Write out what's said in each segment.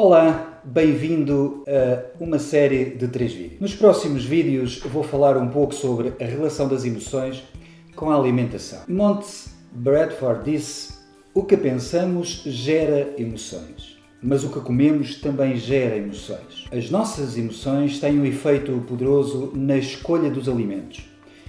Olá, bem-vindo a uma série de três vídeos. Nos próximos vídeos vou falar um pouco sobre a relação das emoções com a alimentação. Montes Bradford disse: O que pensamos gera emoções, mas o que comemos também gera emoções. As nossas emoções têm um efeito poderoso na escolha dos alimentos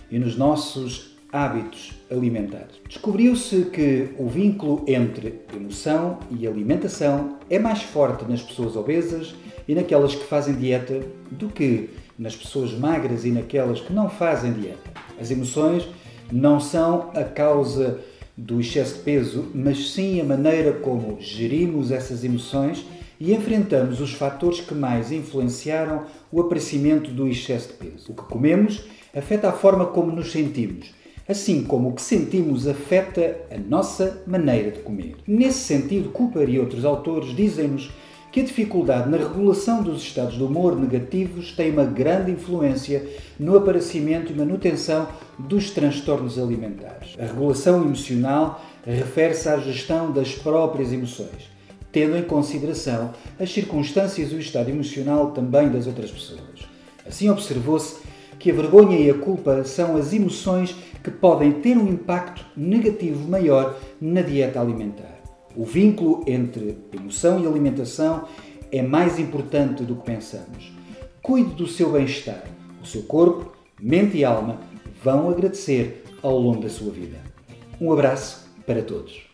e nos nossos hábitos alimentares. Descobriu-se que o vínculo entre emoção e alimentação é mais forte nas pessoas obesas e naquelas que fazem dieta do que nas pessoas magras e naquelas que não fazem dieta. As emoções não são a causa do excesso de peso, mas sim a maneira como gerimos essas emoções e enfrentamos os fatores que mais influenciaram o aparecimento do excesso de peso. O que comemos afeta a forma como nos sentimos assim como o que sentimos afeta a nossa maneira de comer. Nesse sentido, Cooper e outros autores dizem-nos que a dificuldade na regulação dos estados de humor negativos tem uma grande influência no aparecimento e manutenção dos transtornos alimentares. A regulação emocional refere-se à gestão das próprias emoções, tendo em consideração as circunstâncias e o estado emocional também das outras pessoas. Assim observou-se que a vergonha e a culpa são as emoções que podem ter um impacto negativo maior na dieta alimentar. O vínculo entre emoção e alimentação é mais importante do que pensamos. Cuide do seu bem-estar. O seu corpo, mente e alma vão agradecer ao longo da sua vida. Um abraço para todos.